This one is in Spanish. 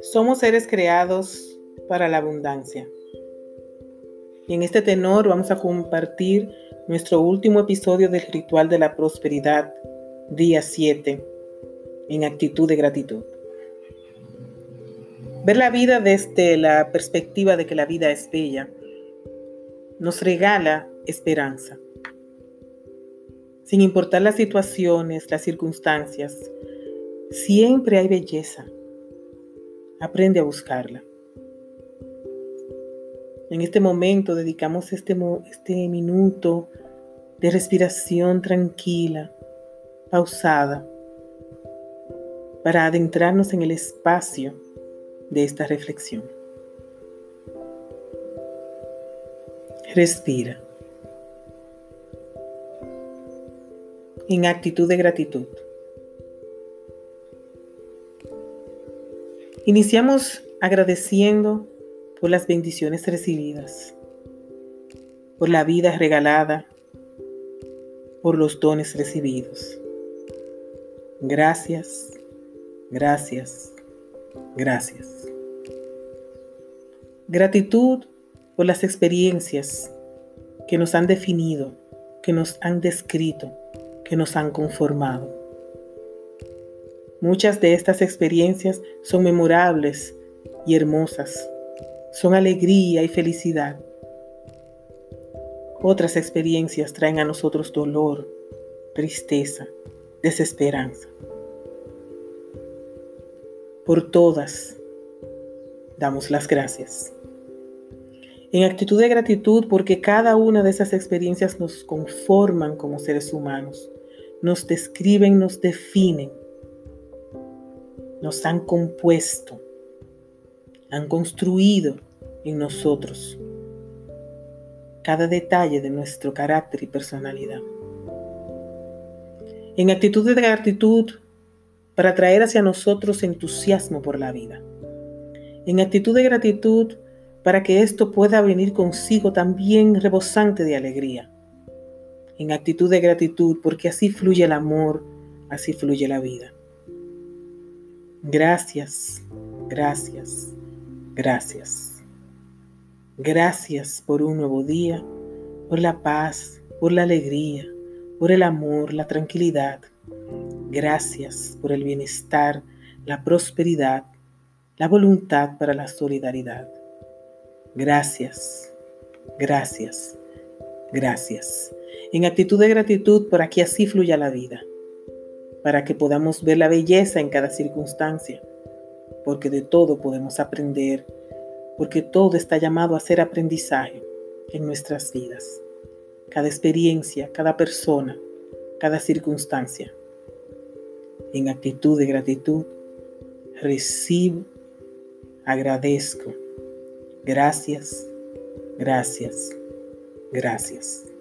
Somos seres creados para la abundancia. Y en este tenor vamos a compartir nuestro último episodio del ritual de la prosperidad, día 7, en actitud de gratitud. Ver la vida desde la perspectiva de que la vida es bella nos regala esperanza. Sin importar las situaciones, las circunstancias, siempre hay belleza. Aprende a buscarla. En este momento dedicamos este, este minuto de respiración tranquila, pausada, para adentrarnos en el espacio de esta reflexión. Respira. En actitud de gratitud. Iniciamos agradeciendo por las bendiciones recibidas, por la vida regalada, por los dones recibidos. Gracias, gracias, gracias. Gratitud por las experiencias que nos han definido, que nos han descrito, que nos han conformado. Muchas de estas experiencias son memorables y hermosas, son alegría y felicidad. Otras experiencias traen a nosotros dolor, tristeza, desesperanza. Por todas damos las gracias. En actitud de gratitud porque cada una de esas experiencias nos conforman como seres humanos, nos describen, nos definen, nos han compuesto, han construido en nosotros cada detalle de nuestro carácter y personalidad. En actitud de gratitud para traer hacia nosotros entusiasmo por la vida. En actitud de gratitud para que esto pueda venir consigo también rebosante de alegría. En actitud de gratitud porque así fluye el amor, así fluye la vida. Gracias, gracias, gracias. Gracias por un nuevo día, por la paz, por la alegría, por el amor, la tranquilidad. Gracias por el bienestar, la prosperidad, la voluntad para la solidaridad. Gracias, gracias, gracias. En actitud de gratitud para que así fluya la vida, para que podamos ver la belleza en cada circunstancia, porque de todo podemos aprender porque todo está llamado a ser aprendizaje en nuestras vidas. Cada experiencia, cada persona, cada circunstancia. En actitud de gratitud, recibo, agradezco. Gracias, gracias, gracias.